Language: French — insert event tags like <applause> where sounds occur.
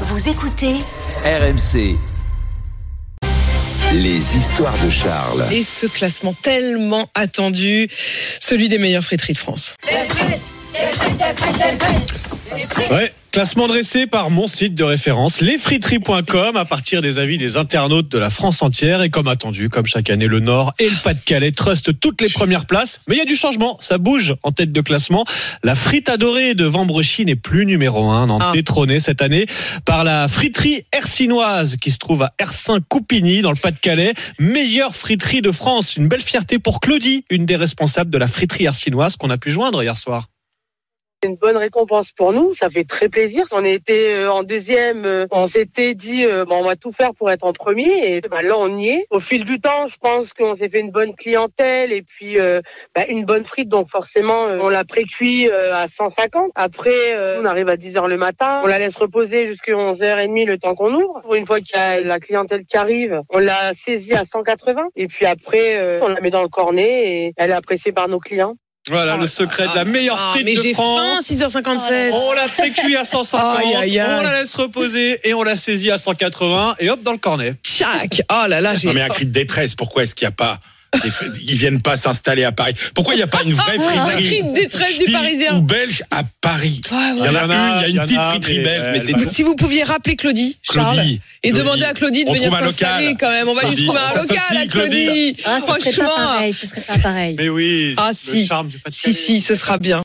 Vous écoutez RMC. Les histoires de Charles. Et ce classement tellement attendu, celui des meilleures friteries de France. Ouais, classement dressé par mon site de référence, lesfriteries.com, à partir des avis des internautes de la France entière. Et comme attendu, comme chaque année, le Nord et le Pas-de-Calais trustent toutes les premières places. Mais il y a du changement, ça bouge en tête de classement. La frite adorée de Vambrechy n'est plus numéro un, non, Ah. détrônée cette année par la friterie hercinoise qui se trouve à Ersin-Coupigny dans le Pas-de-Calais. Meilleure friterie de France. Une belle fierté pour Claudie, une des responsables de la friterie hercinoise qu'on a pu joindre hier soir. C'est une bonne récompense pour nous, ça fait très plaisir. On été euh, en deuxième, euh, on s'était dit euh, bon, on va tout faire pour être en premier et bah, là on y est. Au fil du temps, je pense qu'on s'est fait une bonne clientèle et puis euh, bah, une bonne frite, donc forcément on l'a pré-cuit à 150. Après euh, on arrive à 10h le matin, on la laisse reposer jusqu'à 11h30 le temps qu'on ouvre. Pour une fois qu'il y a la clientèle qui arrive, on l'a saisie à 180 et puis après euh, on la met dans le cornet et elle est appréciée par nos clients. Voilà le secret de la meilleure Ah, frite mais de j'ai faim, France. 6h57. On la fait cuire à <laughs> 150, Aïe, aïe, aïe. on la laisse reposer et on la saisit à 180 et hop dans le cornet. Tchac Oh là là, j'ai Non mais un cri de détresse, pourquoi est-ce qu'il n'y a pas ils viennent pas s'installer à Paris Pourquoi il n'y a pas une vraie un friterie cri de détresse du Parisien. ou belge à Paris Ouais, ouais. Il y en a une, il y a une petite a, friterie mais, belge, mais euh, c'est tout. Si vous pouviez rappeler Claudie, Charles, Claudie, et Claudie. demander à Claudie de On venir s'installer local. quand même, on va lui trouver un local à Claudie. Ah, ce serait pas Franchement. pareil, ce serait pas pareil. Mais oui, Ah, le si. charme du Si, si, ce sera bien.